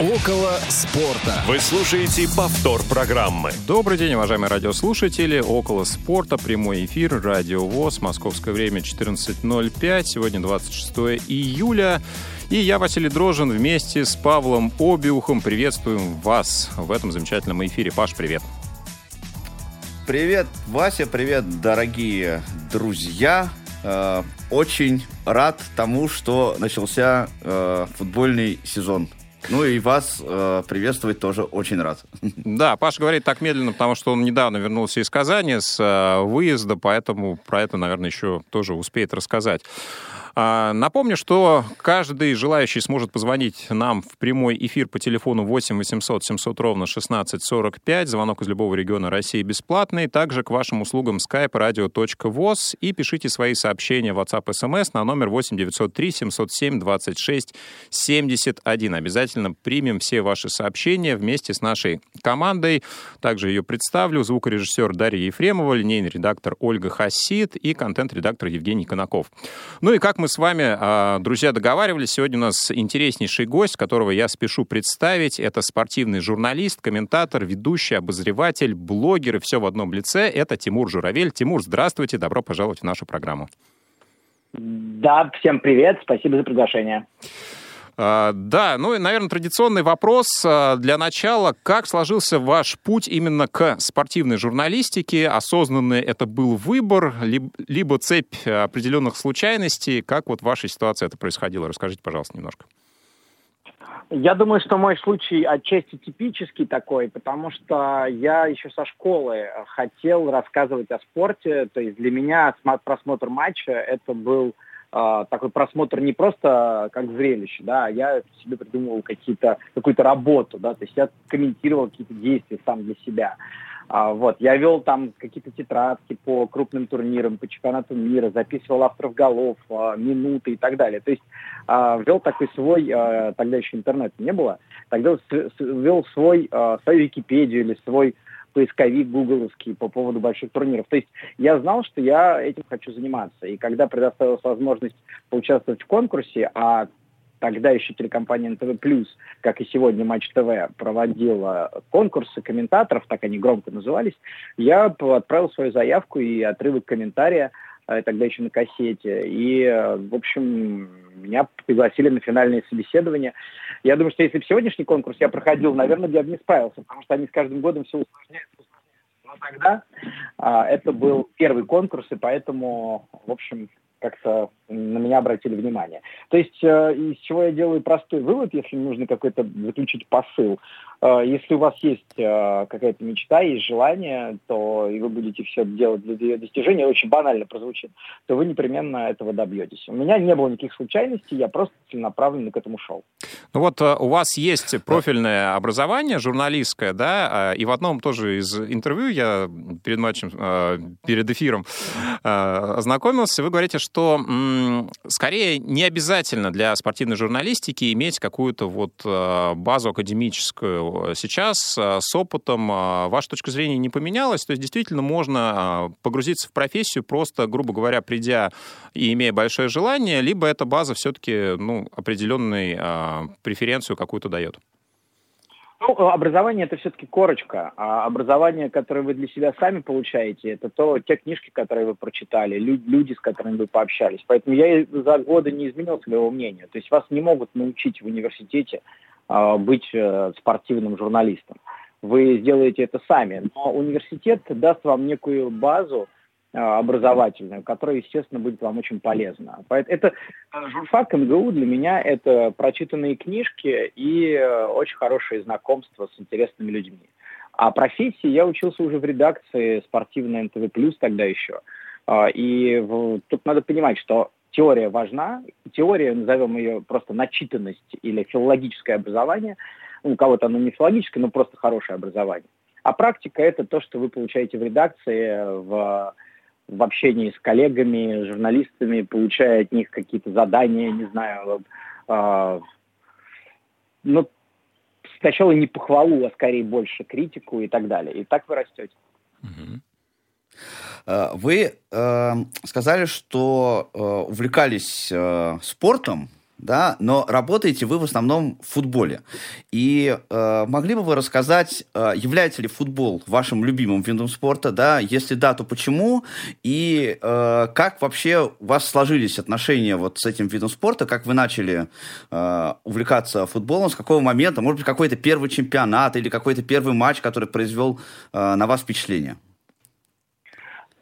Около спорта. Вы слушаете повтор программы. Добрый день, уважаемые радиослушатели. Около спорта. Прямой эфир. Радио ВОЗ. Московское время 14.05. Сегодня 26 июля. И я, Василий Дрожин, вместе с Павлом Обиухом приветствуем вас в этом замечательном эфире. Паш, привет. Привет, Вася, привет, дорогие друзья. Э, очень рад тому, что начался э, футбольный сезон ну и вас э, приветствовать тоже очень рад. Да, Паша говорит так медленно, потому что он недавно вернулся из Казани с э, выезда, поэтому про это, наверное, еще тоже успеет рассказать. А, напомню, что каждый желающий сможет позвонить нам в прямой эфир по телефону 8 800 700 ровно 1645. Звонок из любого региона России бесплатный. Также к вашим услугам skype radio.voz и пишите свои сообщения в WhatsApp SMS на номер 8 903 707 26 71. Обязательно примем все ваши сообщения вместе с нашей командой. Также ее представлю. Звукорежиссер Дарья Ефремова, линейный редактор Ольга Хасид и контент-редактор Евгений Конаков. Ну и как мы мы с вами, а, друзья, договаривались. Сегодня у нас интереснейший гость, которого я спешу представить. Это спортивный журналист, комментатор, ведущий, обозреватель, блогер и все в одном лице. Это Тимур Журавель. Тимур, здравствуйте, добро пожаловать в нашу программу. Да, всем привет, спасибо за приглашение. А, да, ну и, наверное, традиционный вопрос а, для начала. Как сложился ваш путь именно к спортивной журналистике? Осознанный это был выбор, либо цепь определенных случайностей? Как вот в вашей ситуации это происходило? Расскажите, пожалуйста, немножко. Я думаю, что мой случай отчасти типический такой, потому что я еще со школы хотел рассказывать о спорте. То есть для меня просмотр матча это был такой просмотр не просто как зрелище, да, а я себе придумывал какие-то, какую-то работу, да, то есть я комментировал какие-то действия сам для себя. А, вот, я вел там какие-то тетрадки по крупным турнирам, по чемпионату мира, записывал авторов голов, а, минуты и так далее. То есть а, вел такой свой, а, тогда еще интернета не было, тогда вел свой, а, свою Википедию или свой поисковик гугловский по поводу больших турниров. То есть я знал, что я этим хочу заниматься. И когда предоставилась возможность поучаствовать в конкурсе, а тогда еще телекомпания НТВ+, как и сегодня Матч ТВ, проводила конкурсы комментаторов, так они громко назывались, я отправил свою заявку и отрывок комментария, тогда еще на кассете. И, э, в общем, меня пригласили на финальное собеседование. Я думаю, что если бы сегодняшний конкурс я проходил, наверное, я бы не справился, потому что они с каждым годом все усложняют. Но тогда а, это был первый конкурс, и поэтому, в общем, как-то на меня обратили внимание. То есть э, из чего я делаю простой вывод, если нужно какой-то заключить посыл. Э, если у вас есть э, какая-то мечта, есть желание, то и вы будете все делать для ее достижения, очень банально прозвучит, то вы непременно этого добьетесь. У меня не было никаких случайностей, я просто целенаправленно к этому шел. Ну вот э, у вас есть профильное образование журналистское, да, э, и в одном тоже из интервью я перед матчем, э, перед эфиром ознакомился, вы говорите, что что скорее не обязательно для спортивной журналистики иметь какую-то вот э, базу академическую. Сейчас э, с опытом э, ваша точка зрения не поменялась, то есть действительно можно погрузиться в профессию просто, грубо говоря, придя и имея большое желание, либо эта база все-таки ну, определенную преференцию какую-то дает? Ну, образование это все-таки корочка, а образование, которое вы для себя сами получаете, это то, те книжки, которые вы прочитали, люди, с которыми вы пообщались. Поэтому я за годы не изменил своего мнения. То есть вас не могут научить в университете э, быть э, спортивным журналистом. Вы сделаете это сами. Но университет даст вам некую базу, образовательную, которая, естественно, будет вам очень полезна. Это э, журфак МГУ для меня это прочитанные книжки и э, очень хорошее знакомство с интересными людьми. А профессии я учился уже в редакции спортивной НТВ+, тогда еще. И тут надо понимать, что теория важна. Теория, назовем ее просто начитанность или филологическое образование. У кого-то оно не филологическое, но просто хорошее образование. А практика – это то, что вы получаете в редакции, в в общении с коллегами, журналистами, получая от них какие-то задания, не знаю, э, ну, сначала не похвалу, а скорее больше критику и так далее. И так вы растете. А, вы э, сказали, что э, увлекались э, спортом да, но работаете вы в основном в футболе. И э, могли бы вы рассказать, э, является ли футбол вашим любимым видом спорта, да, если да, то почему, и э, как вообще у вас сложились отношения вот с этим видом спорта, как вы начали э, увлекаться футболом, с какого момента, может быть, какой-то первый чемпионат или какой-то первый матч, который произвел э, на вас впечатление?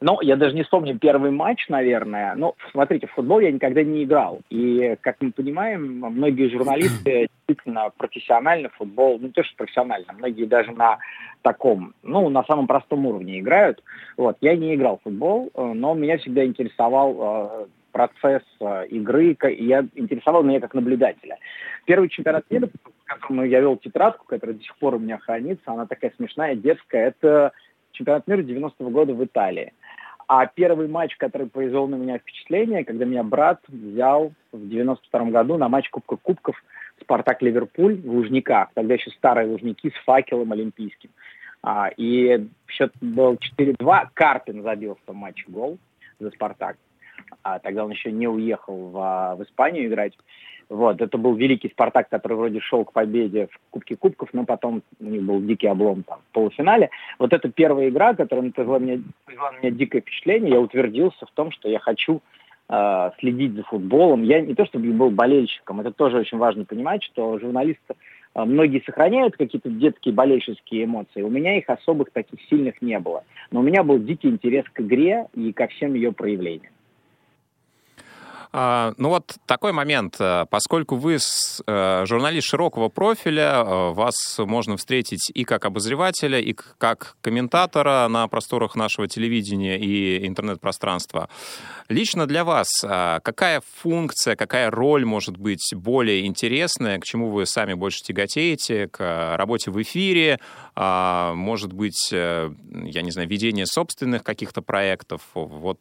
Ну, я даже не вспомню первый матч, наверное. Но, смотрите, в футбол я никогда не играл. И, как мы понимаем, многие журналисты действительно профессионально футбол, ну, не то, что профессионально, многие даже на таком, ну, на самом простом уровне играют. Вот, я не играл в футбол, э, но меня всегда интересовал э, процесс э, игры, и я интересовал меня как наблюдателя. Первый чемпионат мира, в котором я вел тетрадку, которая до сих пор у меня хранится, она такая смешная, детская, это чемпионат мира 90-го года в Италии. А первый матч, который произвел на меня впечатление, когда меня брат взял в 92 году на матч Кубка Кубков Спартак-Ливерпуль в Лужниках. Тогда еще старые Лужники с факелом олимпийским. А, и счет был 4-2. Карпин забил в том матче гол за Спартак. А, тогда он еще не уехал в, в Испанию играть. Вот, это был великий Спартак, который вроде шел к победе в Кубке Кубков, но потом у них был дикий облом там, в полуфинале. Вот это первая игра, которая произвела, меня, произвела меня дикое впечатление. Я утвердился в том, что я хочу э, следить за футболом. Я не то чтобы был болельщиком, это тоже очень важно понимать, что журналисты э, многие сохраняют какие-то детские болельщические эмоции. У меня их особых таких сильных не было. Но у меня был дикий интерес к игре и ко всем ее проявлениям. А, ну вот такой момент. Э, поскольку вы э, журналист широкого профиля, э, вас можно встретить и как обозревателя, и как комментатора на просторах нашего телевидения и интернет-пространства. Лично для вас какая функция, какая роль может быть более интересная, к чему вы сами больше тяготеете, к работе в эфире, а, может быть, я не знаю, ведение собственных каких-то проектов? Вот,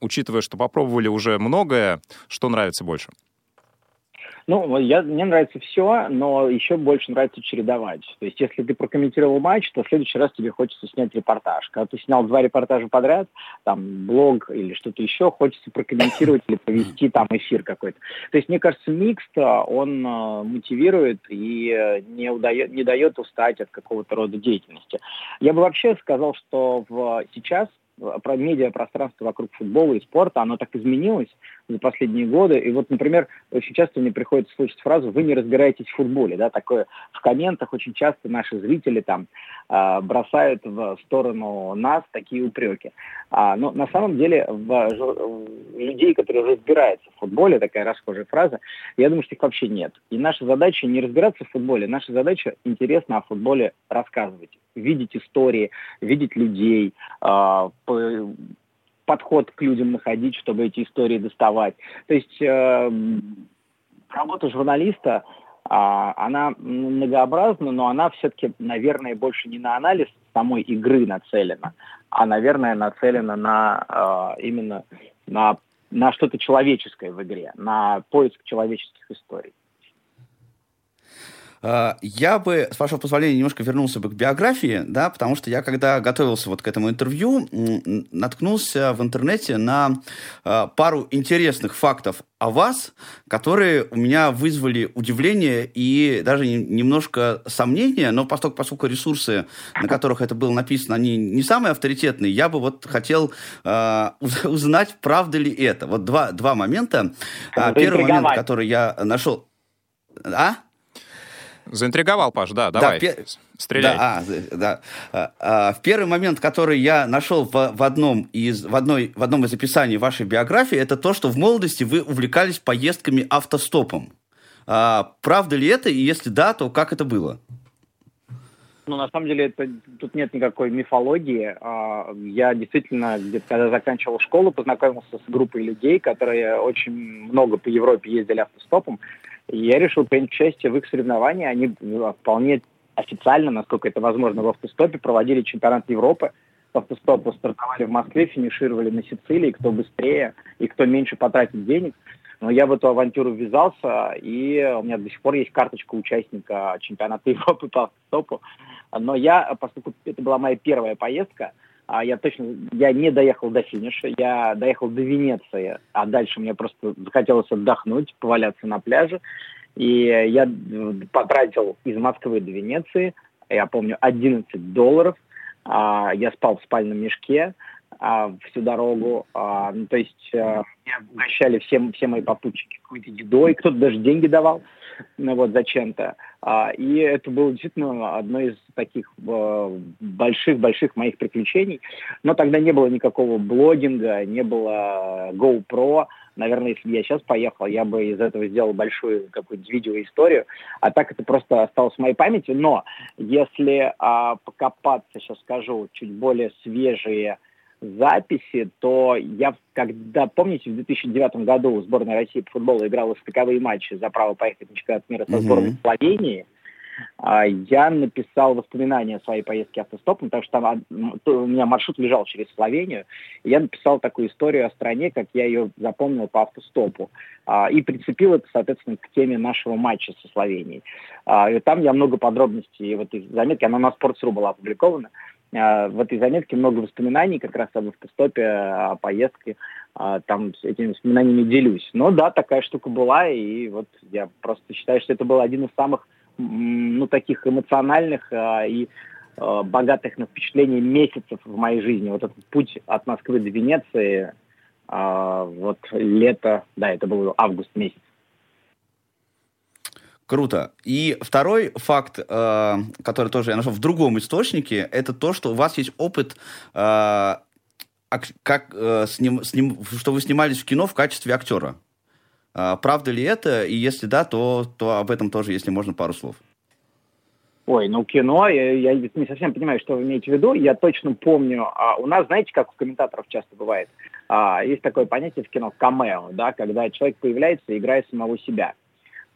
учитывая, что попробовали уже многое, что нравится больше? Ну, я, мне нравится все, но еще больше нравится чередовать. То есть, если ты прокомментировал матч, то в следующий раз тебе хочется снять репортаж. Когда ты снял два репортажа подряд, там, блог или что-то еще, хочется прокомментировать или провести там эфир какой-то. То есть, мне кажется, микс он э, мотивирует и э, не, удает, не дает устать от какого-то рода деятельности. Я бы вообще сказал, что в, сейчас про медиапространство вокруг футбола и спорта, оно так изменилось за последние годы. И вот, например, очень часто мне приходится слышать фразу «вы не разбираетесь в футболе». Да, такое в комментах очень часто наши зрители там э, бросают в сторону нас такие упреки. А, но на самом деле в, в людей, которые разбираются в футболе, такая расхожая фраза, я думаю, что их вообще нет. И наша задача не разбираться в футболе, наша задача интересно о футболе рассказывать, видеть истории, видеть людей, э, подход к людям находить, чтобы эти истории доставать. То есть э, работа журналиста, э, она многообразна, но она все-таки, наверное, больше не на анализ самой игры нацелена, а, наверное, нацелена на э, именно на, на что-то человеческое в игре, на поиск человеческих историй. А, я бы, с вашего позволения, немножко вернулся бы к биографии, да, потому что я, когда готовился вот к этому интервью, наткнулся в интернете на а, пару интересных фактов о вас, которые у меня вызвали удивление и даже немножко сомнения, но поскольку, поскольку ресурсы, на которых это было написано, они не самые авторитетные, я бы вот хотел э, узнать, правда ли это. Вот два, два момента. Первый момент, который я нашел... А? Заинтриговал, Паш, да, давай. Да, Стреляй. Да, а, да. А, а, в первый момент, который я нашел в, в, одном из, в, одной, в одном из описаний вашей биографии, это то, что в молодости вы увлекались поездками автостопом. А, правда ли это? И если да, то как это было? Ну, на самом деле, это, тут нет никакой мифологии. А, я действительно, где-то когда заканчивал школу, познакомился с группой людей, которые очень много по Европе ездили автостопом. Я решил принять участие в их соревновании. Они ну, вполне официально, насколько это возможно, в автостопе проводили чемпионат Европы. В автостопу стартовали в Москве, финишировали на Сицилии, кто быстрее и кто меньше потратит денег. Но я в эту авантюру ввязался, и у меня до сих пор есть карточка участника чемпионата Европы по автостопу. Но я, поскольку это была моя первая поездка, а я точно, я не доехал до финиша, я доехал до Венеции, а дальше мне просто захотелось отдохнуть, поваляться на пляже. И я потратил из Москвы до Венеции, я помню, 11 долларов. А, я спал в спальном мешке а, всю дорогу. А, ну, то есть а, меня угощали все, все мои попутчики какой-то едой, кто-то даже деньги давал ну, вот, зачем-то. А, и это было действительно одно из таких больших-больших э, моих приключений. Но тогда не было никакого блогинга, не было GoPro. Наверное, если бы я сейчас поехал, я бы из этого сделал большую какую-то видеоисторию. А так это просто осталось в моей памяти. Но если а, покопаться, сейчас скажу, чуть более свежие записи, то я, когда, помните, в 2009 году сборная России по футболу играла стыковые матчи за право поехать на чемпионат мира со сборной mm-hmm. Словении, а, я написал воспоминания о своей поездке автостопом, потому что там у меня маршрут лежал через Словению. И я написал такую историю о стране, как я ее запомнил по автостопу. А, и прицепил это, соответственно, к теме нашего матча со Словенией. А, и там я много подробностей в этой заметке, она на Sports.ru была опубликована. В этой заметке много воспоминаний как раз об автостопе, о поездке. Там с этими воспоминаниями делюсь. Но да, такая штука была, и вот я просто считаю, что это был один из самых ну, таких эмоциональных а, и а, богатых на впечатления месяцев в моей жизни. Вот этот путь от Москвы до Венеции, а, вот лето, да, это был август месяц. Круто. И второй факт, э, который тоже я нашел в другом источнике, это то, что у вас есть опыт, э, как э, сним, сним, что вы снимались в кино в качестве актера. А, правда ли это? И если да, то, то об этом тоже, если можно, пару слов. Ой, ну кино, я, я не совсем понимаю, что вы имеете в виду. Я точно помню, а, у нас, знаете, как у комментаторов часто бывает, а, есть такое понятие в кино камео, да, когда человек появляется, играя самого себя.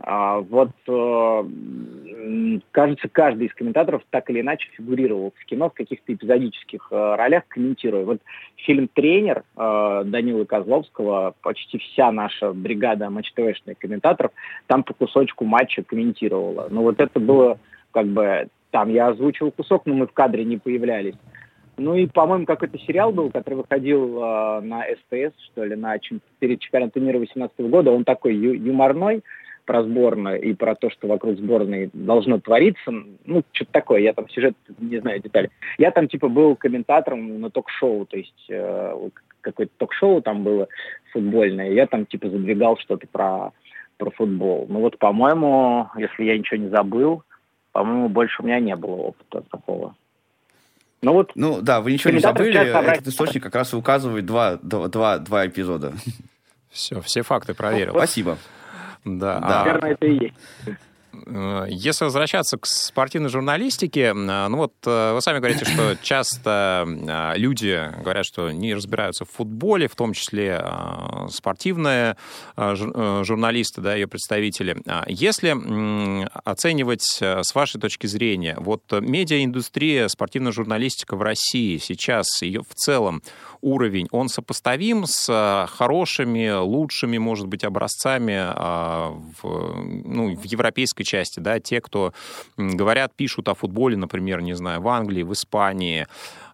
А, вот, э, кажется, каждый из комментаторов так или иначе фигурировал в кино в каких-то эпизодических э, ролях, комментируя. Вот фильм «Тренер» э, Данилы Козловского, почти вся наша бригада матч-ТВшных комментаторов там по кусочку матча комментировала. Ну вот это было как бы... Там я озвучил кусок, но мы в кадре не появлялись. Ну и, по-моему, какой-то сериал был, который выходил э, на СТС, что ли, на, перед чемпионатом мира 2018 года. Он такой ю- юморной, про сборную и про то, что вокруг сборной должно твориться. Ну, что-то такое. Я там сюжет не знаю детали. Я там типа был комментатором на ток-шоу, то есть э, какое-то ток-шоу там было футбольное. Я там типа задвигал что-то про, про футбол. Ну вот, по-моему, если я ничего не забыл, по-моему, больше у меня не было опыта такого. Ну вот. Ну да, вы ничего не забыли. Этот источник как раз указывает два, два, два эпизода. Все, все факты проверил. Спасибо. Да. Наверное, это и есть. Э, если возвращаться к спортивной журналистике, э, ну вот э, вы сами говорите, что часто люди говорят, что не разбираются в футболе, в том числе спортивные журналисты, да, ее представители. А если оценивать с вашей точки зрения, вот медиаиндустрия, спортивная журналистика в России сейчас, ее в целом уровень, он сопоставим с хорошими, лучшими, может быть, образцами в, ну, в европейской части, да, те, кто говорят, пишут о футболе, например, не знаю, в Англии, в Испании.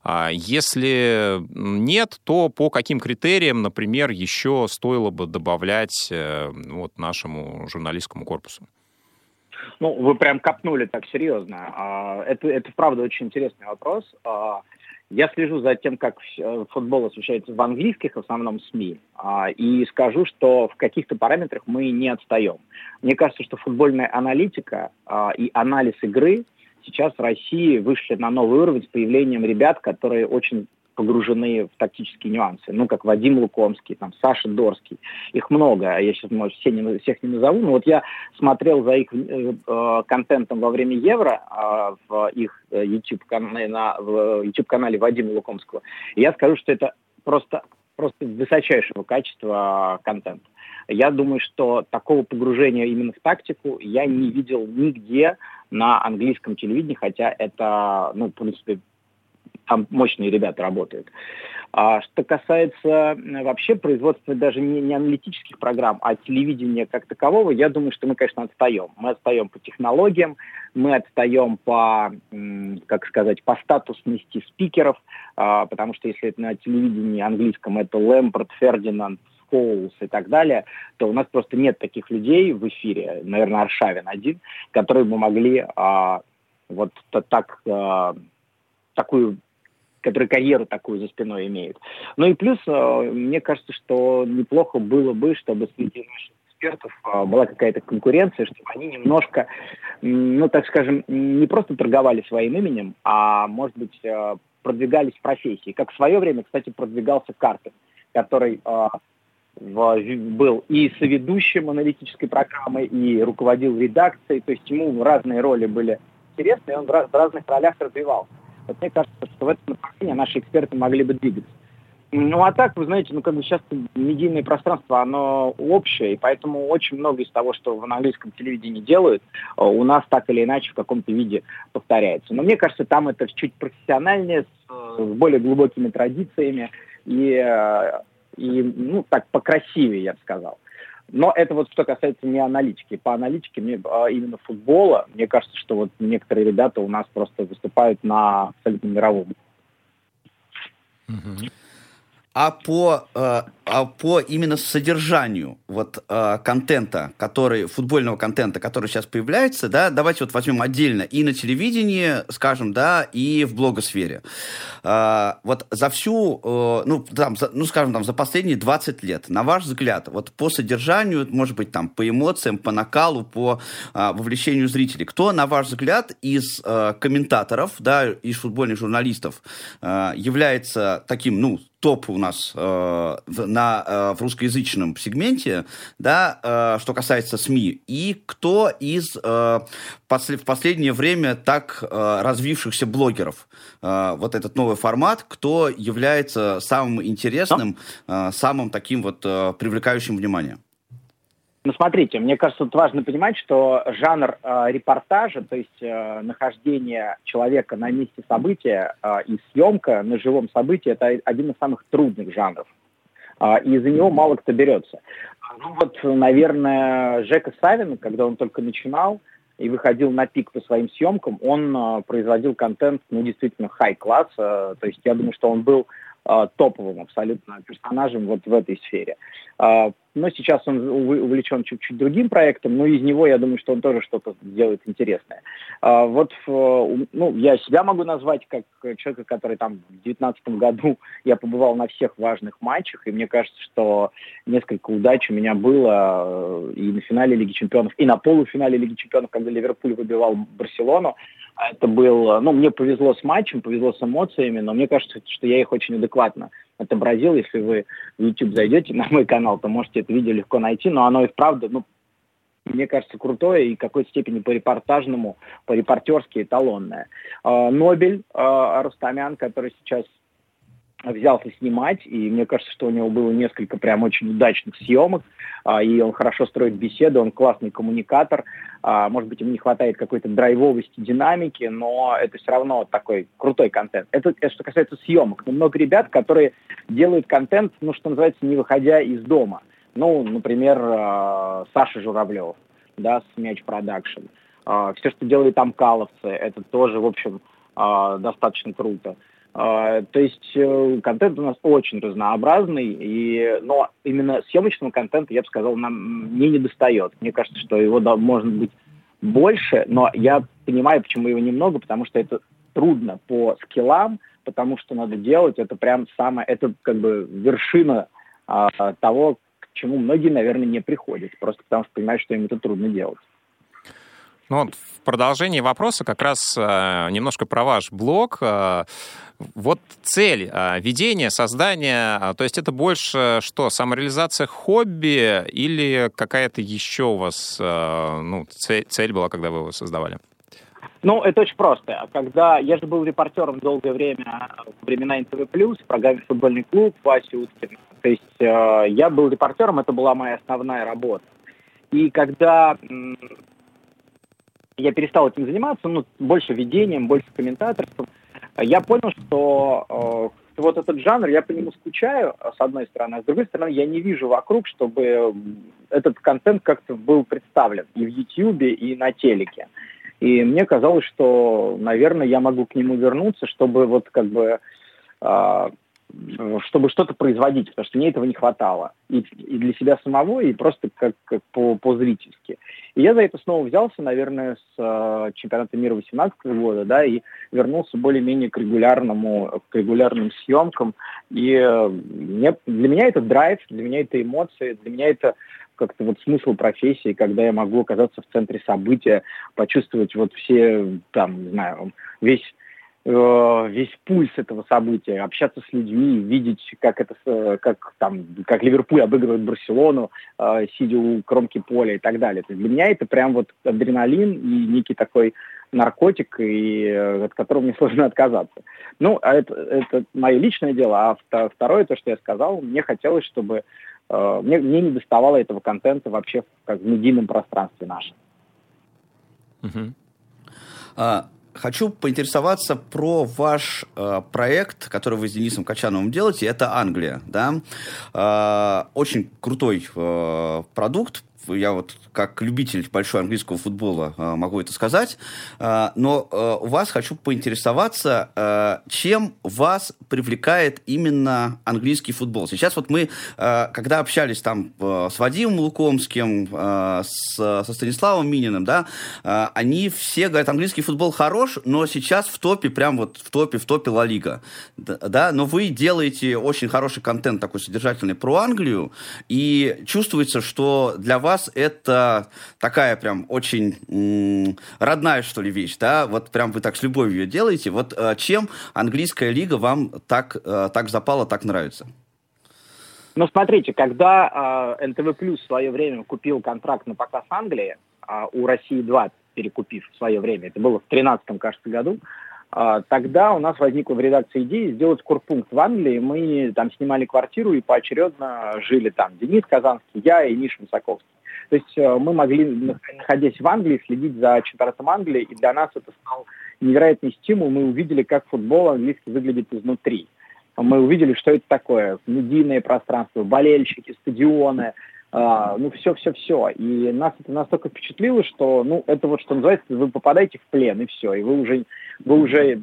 А если нет, то по каким критериям, например, еще стоило бы добавлять э, вот, нашему журналистскому корпусу? Ну, вы прям копнули так серьезно. А, это, это правда очень интересный вопрос. Я слежу за тем, как э, футбол освещается в английских в основном СМИ, а, и скажу, что в каких-то параметрах мы не отстаем. Мне кажется, что футбольная аналитика а, и анализ игры сейчас в России вышли на новый уровень с появлением ребят, которые очень погружены в тактические нюансы. Ну, как Вадим Лукомский, там, Саша Дорский. Их много, я сейчас, может, все не, всех не назову, но вот я смотрел за их э, э контентом во время Евро э, в их YouTube-канале, на, в YouTube-канале Вадима Лукомского. И я скажу, что это просто, просто высочайшего качества контент. Я думаю, что такого погружения именно в тактику я не видел нигде на английском телевидении, хотя это, ну, в принципе, там мощные ребята работают. А что касается вообще производства даже не, не аналитических программ, а телевидения как такового, я думаю, что мы, конечно, отстаем. Мы отстаем по технологиям, мы отстаем по, как сказать, по статусности спикеров, а, потому что если это на телевидении английском это Лэмпорт, Фердинанд, Коулс и так далее, то у нас просто нет таких людей в эфире, наверное, Аршавин один, которые бы могли а, вот так, а, такую который карьеру такую за спиной имеет. Ну и плюс, а, мне кажется, что неплохо было бы, чтобы среди наших экспертов а, была какая-то конкуренция, чтобы они немножко, ну, так скажем, не просто торговали своим именем, а, может быть, а, продвигались в профессии. Как в свое время, кстати, продвигался Картер, который был и соведущим аналитической программы, и руководил редакцией, то есть ему разные роли были интересны, и он в разных ролях развивался. Вот мне кажется, что в этом направлении наши эксперты могли бы двигаться. Ну, а так, вы знаете, ну, как бы сейчас медийное пространство, оно общее, и поэтому очень много из того, что в английском телевидении делают, э, у нас так или иначе в каком-то виде повторяется. Но мне кажется, там это чуть профессиональнее, с, более глубокими традициями, и э, и, ну, так, покрасивее, я бы сказал. Но это вот что касается не аналитики. По аналитике, мне, а именно футбола, мне кажется, что вот некоторые ребята у нас просто выступают на абсолютно мировом. Mm-hmm а по, э, а по именно содержанию вот э, контента, который, футбольного контента, который сейчас появляется, да, давайте вот возьмем отдельно и на телевидении, скажем, да, и в блогосфере. Э, вот за всю, ну, там, ну, скажем, там, за последние 20 лет, на ваш взгляд, вот по содержанию, может быть, там, по эмоциям, по накалу, по вовлечению зрителей, кто, на ваш взгляд, из комментаторов, да, из футбольных журналистов является таким, ну, топ у нас э, на, э, в русскоязычном сегменте, да, э, что касается СМИ, и кто из э, после, в последнее время так э, развившихся блогеров, э, вот этот новый формат, кто является самым интересным, э, самым таким вот э, привлекающим внимание? Ну, смотрите, мне кажется, тут важно понимать, что жанр э, репортажа, то есть э, нахождение человека на месте события э, и съемка на живом событии, это один из самых трудных жанров. Э, и за него мало кто берется. Ну вот, наверное, Жека Савин, когда он только начинал и выходил на пик по своим съемкам, он э, производил контент, ну, действительно, хай-класс. Э, то есть я думаю, что он был э, топовым абсолютно персонажем вот в этой сфере. Э, но сейчас он увлечен чуть-чуть другим проектом, но из него, я думаю, что он тоже что-то сделает интересное. А, вот, ну, я себя могу назвать как человека, который там в 2019 году я побывал на всех важных матчах, и мне кажется, что несколько удач у меня было э, и на финале Лиги Чемпионов, и на полуфинале Лиги Чемпионов, когда Ливерпуль выбивал Барселону. Это был, ну, мне повезло с матчем, повезло с эмоциями, но мне кажется, что я их очень адекватно отобразил. Если вы в YouTube зайдете на мой канал, то можете это видео легко найти, но оно и вправду, ну, мне кажется, крутое и какой-то степени по репортажному, по репортерски эталонное. А, Нобель а, Рустамян, который сейчас взялся снимать, и мне кажется, что у него было несколько прям очень удачных съемок, а, и он хорошо строит беседы, он классный коммуникатор, а, может быть, ему не хватает какой-то драйвовости, динамики, но это все равно такой крутой контент. Это, это что касается съемок. Но много ребят, которые делают контент, ну, что называется, не выходя из дома. Ну, например, а, Саша Журавлев, да, с Мяч Production. Все, что делают Амкаловцы, это тоже, в общем, достаточно круто. А, то есть э, контент у нас очень разнообразный, и, но именно съемочного контента, я бы сказал, нам не достает. Мне кажется, что его да, может быть больше, но я понимаю, почему его немного, потому что это трудно по скиллам, потому что надо делать, это прям самое, это как бы вершина а, того, к чему многие, наверное, не приходят, просто потому что понимают, что им это трудно делать. Ну, вот в продолжении вопроса как раз э, немножко про ваш блог. Э, вот цель э, ведения, создания, э, то есть это больше что, самореализация хобби или какая-то еще у вас э, ну, цель, цель была, когда вы его создавали? Ну, это очень просто. Когда я же был репортером долгое время во времена НТВ+, в программе «Футбольный клуб» Васи Уткин. То есть э, я был репортером, это была моя основная работа. И когда я перестал этим заниматься, ну, больше ведением, больше комментаторством, я понял, что как-то вот этот жанр, я по нему скучаю, с одной стороны, а с другой стороны, я не вижу вокруг, чтобы этот контент как-то был представлен и в Ютьюбе, и на телеке. И мне казалось, что, наверное, я могу к нему вернуться, чтобы вот как бы э, чтобы что-то производить, потому что мне этого не хватало. И, и для себя самого, и просто как, как по, по-зрительски. И я за это снова взялся, наверное, с э, чемпионата мира 2018 года, да, и вернулся более-менее к регулярному, к регулярным съемкам. И э, мне, для меня это драйв, для меня это эмоции, для меня это как-то вот смысл профессии, когда я могу оказаться в центре события, почувствовать вот все, там, не знаю, весь Э, весь пульс этого события, общаться с людьми, видеть, как это, как там, как Ливерпуль обыгрывает Барселону, э, сидя у кромки поля и так далее. То есть для меня это прям вот адреналин и некий такой наркотик, и э, от которого мне сложно отказаться. Ну, а это, это мое личное дело. А второе, то, что я сказал, мне хотелось, чтобы мне, мне не доставало этого контента вообще как в медийном пространстве нашем. Uh-huh. А, Хочу поинтересоваться про ваш э, проект, который вы с Денисом Качановым делаете. Это Англия, да? Э, очень крутой э, продукт, я вот как любитель большого английского футбола э, могу это сказать, э, но э, у вас хочу поинтересоваться, чем вас привлекает именно английский футбол. Сейчас вот мы, когда общались там с Вадимом Лукомским, с, со Станиславом Мининым, да, они все говорят, английский футбол хорош, но сейчас в топе, прям вот в топе, в топе Ла Лига, да, но вы делаете очень хороший контент такой содержательный про Англию, и чувствуется, что для вас вас это такая прям очень м- родная, что ли, вещь, да? Вот прям вы так с любовью ее делаете. Вот э, чем английская лига вам так, э, так запала, так нравится? Ну, смотрите, когда э, НТВ Плюс в свое время купил контракт на показ Англии, э, у России-2 перекупив в свое время, это было в 2013, кажется, году, а, тогда у нас возникла в редакции идея сделать курпункт в Англии. Мы там снимали квартиру и поочередно жили там. Денис Казанский, я и Миша Высоковский. То есть э, мы могли, находясь в Англии, следить за чемпионатом Англии, и для нас это стал невероятный стимул. Мы увидели, как футбол английский выглядит изнутри. Мы увидели, что это такое. Медийное пространство, болельщики, стадионы, а, ну, все-все-все. И нас это настолько впечатлило, что, ну, это вот, что называется, вы попадаете в плен, и все, и вы уже, вы уже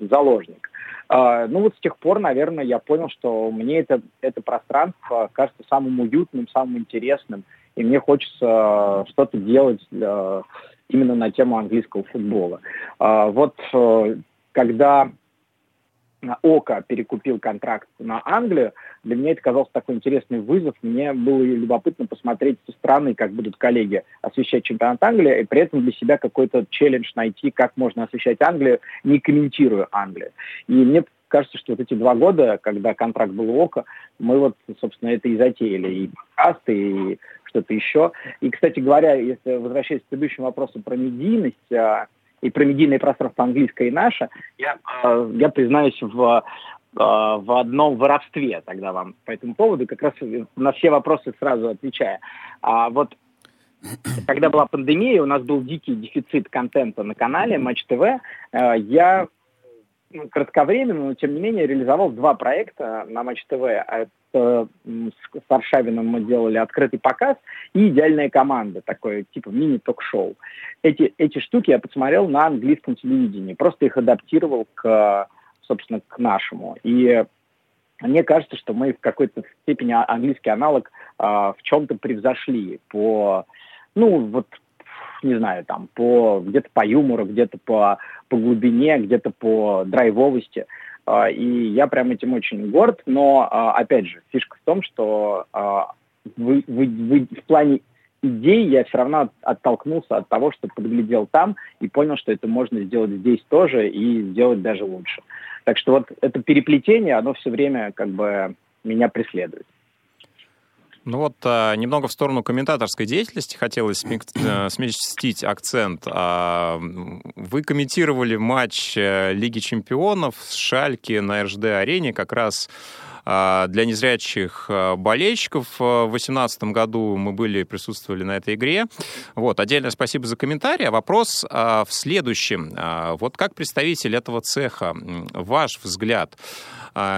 заложник. А, ну, вот с тех пор, наверное, я понял, что мне это, это пространство кажется самым уютным, самым интересным, и мне хочется что-то делать для, именно на тему английского футбола. А, вот э, когда Ока перекупил контракт на Англию, для меня это казался такой интересный вызов. Мне было любопытно посмотреть со стороны, как будут коллеги освещать чемпионат Англии, и при этом для себя какой-то челлендж найти, как можно освещать Англию, не комментируя Англию. И мне кажется, что вот эти два года, когда контракт был у Ока, мы вот, собственно, это и затеяли. И подкасты, и что-то еще. И, кстати говоря, если возвращаясь к предыдущему вопросу про медийность, а, и про медийное пространство английское и наше, я, э, я признаюсь в, э, в одном воровстве тогда вам по этому поводу, как раз на все вопросы сразу отвечая. А вот когда была пандемия, у нас был дикий дефицит контента на канале Матч ТВ, я кратковременно, но тем не менее реализовал два проекта на Матч ТВ. Это с Варшавином мы делали открытый показ и идеальная команда, такое типа мини-ток-шоу. Эти, эти штуки я посмотрел на английском телевидении, просто их адаптировал к, собственно, к нашему. И мне кажется, что мы в какой-то степени английский аналог а, в чем-то превзошли по, ну, вот, не знаю, там, по, где-то по юмору, где-то по, по глубине, где-то по драйвовости. А, и я прям этим очень горд, но, а, опять же, фишка в том, что а, вы, вы, вы в плане идей я все равно оттолкнулся от того, что подглядел там и понял, что это можно сделать здесь тоже и сделать даже лучше. Так что вот это переплетение, оно все время как бы меня преследует. Ну вот а, немного в сторону комментаторской деятельности хотелось э, сместить акцент. А, вы комментировали матч э, Лиги чемпионов с Шальки на РЖД-арене как раз а, для незрячих болельщиков. В 2018 году мы были, присутствовали на этой игре. Вот, отдельное спасибо за комментарий. А вопрос в следующем. Вот как представитель этого цеха, ваш взгляд,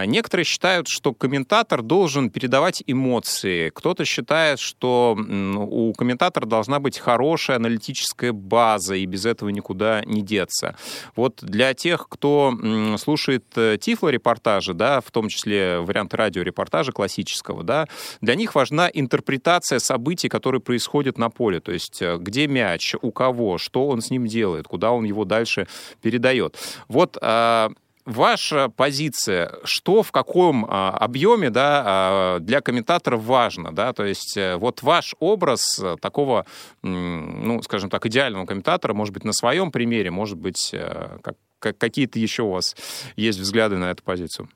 некоторые считают, что комментатор должен передавать эмоции. Кто-то считает, что у комментатора должна быть хорошая аналитическая база, и без этого никуда не деться. Вот для тех, кто слушает э, тифло-репортажи, да, в том числе варианты радиорепортажа классического, да, для них важна интерпретация событий, которые происходят на поле. То есть э, где мяч, у кого, что он с ним делает, куда он его дальше передает. Вот а, ваша позиция, что в каком а, объеме да, а, для комментаторов важно, да, то есть э, вот ваш образ э, такого, ну, скажем так, идеального комментатора, может быть, на своем примере, может быть, э, как, как, какие-то еще у вас есть взгляды на эту позицию?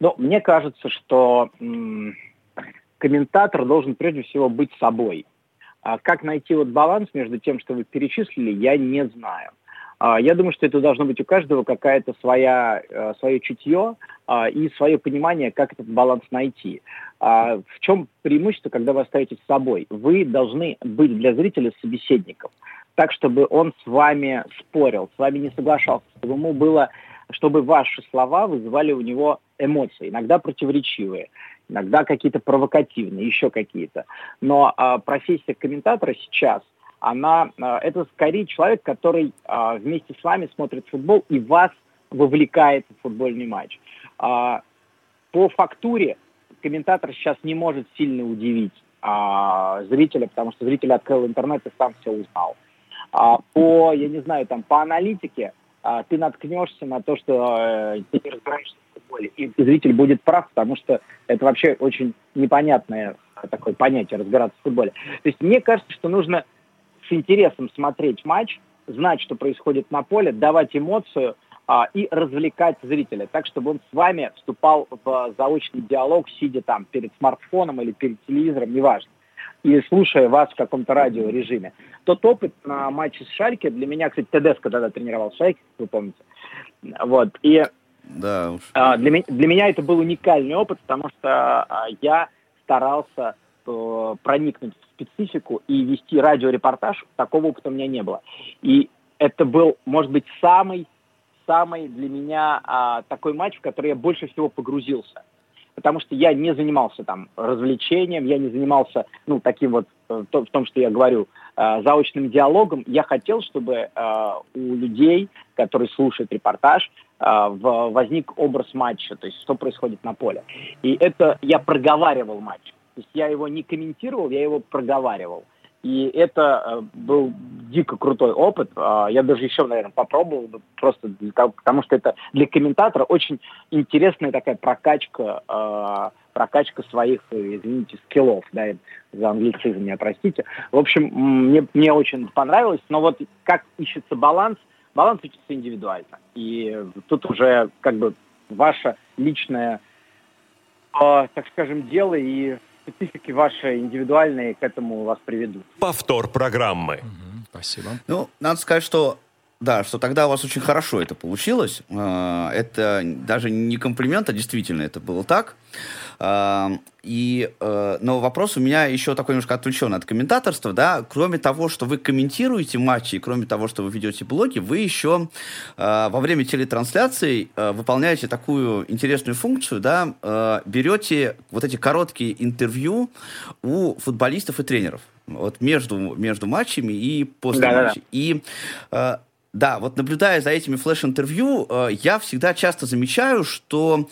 Ну, мне кажется, что комментатор должен прежде всего быть собой. А как найти вот баланс между тем, что вы перечислили, я не знаю. А, я думаю, что это должно быть у каждого какая-то своя, э, свое чутье а, и свое понимание, как этот баланс найти. А, в чем преимущество, когда вы остаетесь с собой? Вы должны быть для зрителя собеседником, так, чтобы он с вами спорил, с вами не соглашался, чтобы ему было, чтобы ваши слова вызывали у него эмоции, иногда противоречивые, иногда какие-то провокативные, еще какие-то. Но профессия комментатора сейчас – она, а, это скорее человек, который а, вместе с вами смотрит футбол и вас вовлекает в футбольный матч. А, по фактуре комментатор сейчас не может сильно удивить зрителя, потому что зритель открыл интернет и сам все узнал. По, я не знаю, там, по аналитике ты наткнешься на то, что э, ты не разбираешься в футболе, и зритель будет прав, потому что это вообще очень непонятное такое понятие разбираться в футболе. То есть мне кажется, что нужно с интересом смотреть матч, знать, что происходит на поле, давать эмоцию а, и развлекать зрителя, так, чтобы он с вами вступал в заочный диалог, сидя там перед смартфоном или перед телевизором, неважно, и слушая вас в каком-то радиорежиме. Тот опыт на матче с Шальке, для меня, кстати, Тедеско тогда тренировал Шальке, вы помните, вот, и да уж. А, для, для меня это был уникальный опыт, потому что а, я старался э, проникнуть специфику и вести радиорепортаж, такого опыта у меня не было. И это был, может быть, самый, самый для меня а, такой матч, в который я больше всего погрузился. Потому что я не занимался там развлечением, я не занимался, ну, таким вот, э, в том, что я говорю, э, заочным диалогом. Я хотел, чтобы э, у людей, которые слушают репортаж, возник образ матча, то есть что происходит на поле. И это я проговаривал матч. То есть я его не комментировал, я его проговаривал. И это э, был дико крутой опыт. Э, я даже еще, наверное, попробовал бы просто для того, потому что это для комментатора очень интересная такая прокачка, э, прокачка своих, извините, скиллов, да, за англицизм меня простите. В общем, мне, мне очень понравилось, но вот как ищется баланс, баланс ищется индивидуально. И тут уже как бы ваше личное, э, так скажем, дело и специфики ваши индивидуальные к этому вас приведут. Повтор программы. Угу, спасибо. Ну, надо сказать, что да, что тогда у вас очень хорошо это получилось. А, это даже не комплимент, а действительно это было так. А, и, э, но вопрос у меня еще такой немножко отвлечен от комментаторства, да, кроме того, что вы комментируете матчи, и кроме того, что вы ведете блоги, вы еще э, во время телетрансляции э, выполняете такую интересную функцию, да, берете вот эти короткие интервью у футболистов и тренеров вот между, между матчами и после да, матча. Да, да. И да, вот наблюдая за этими флеш-интервью, э, я всегда часто замечаю, что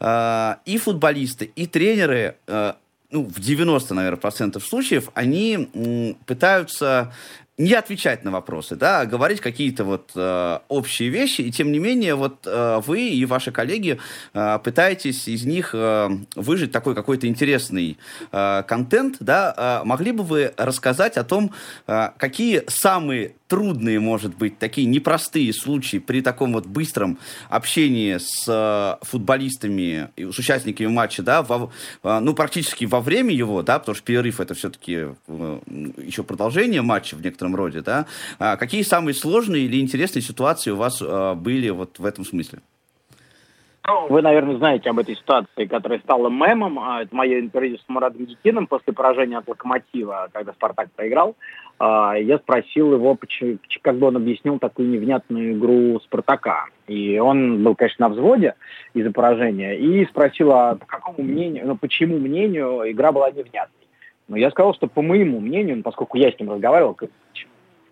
э, и футболисты, и тренеры, э, ну, в 90, наверное, процентов случаев, они м, пытаются не отвечать на вопросы, да, а говорить какие-то вот э, общие вещи, и тем не менее вот э, вы и ваши коллеги э, пытаетесь из них э, выжить такой какой-то интересный э, контент, да, э, могли бы вы рассказать о том, э, какие самые трудные, может быть, такие непростые случаи при таком вот быстром общении с э, футболистами, с участниками матча, да, во, э, ну, практически во время его, да, потому что перерыв это все-таки э, еще продолжение матча в некотором роде, да. А какие самые сложные или интересные ситуации у вас были вот в этом смысле? Ну, вы, наверное, знаете об этой ситуации, которая стала мемом. А, это мое интервью с Мурадом Якиным после поражения от «Локомотива», когда «Спартак» проиграл. А, я спросил его, как бы он объяснил такую невнятную игру «Спартака». И он был, конечно, на взводе из-за поражения. И спросил, а по какому мнению, ну, почему мнению игра была невнятной. Но я сказал, что по моему мнению, поскольку я с ним разговаривал,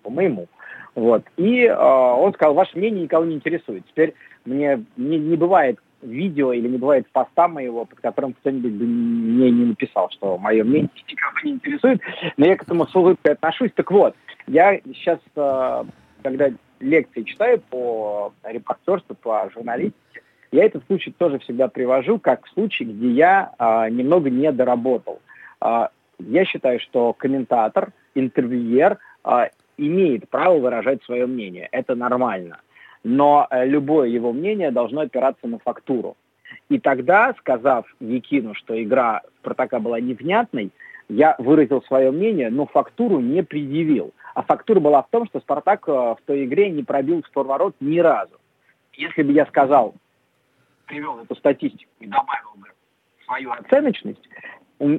по моему, вот. И э, он сказал, ваше мнение никого не интересует. Теперь мне не, не бывает видео или не бывает поста моего, под которым кто-нибудь бы мне не написал, что мое мнение никого не интересует, но я к этому с улыбкой отношусь. Так вот, я сейчас, э, когда лекции читаю по репортерству, по журналистике, я этот случай тоже всегда привожу как случай, где я э, немного не доработал. Я считаю, что комментатор, интервьюер э, имеет право выражать свое мнение. Это нормально. Но э, любое его мнение должно опираться на фактуру. И тогда, сказав Якину, что игра Спартака была невнятной, я выразил свое мнение, но фактуру не предъявил. А фактура была в том, что Спартак э, в той игре не пробил в ворот ни разу. Если бы я сказал, привел эту статистику и добавил бы свою оценочность,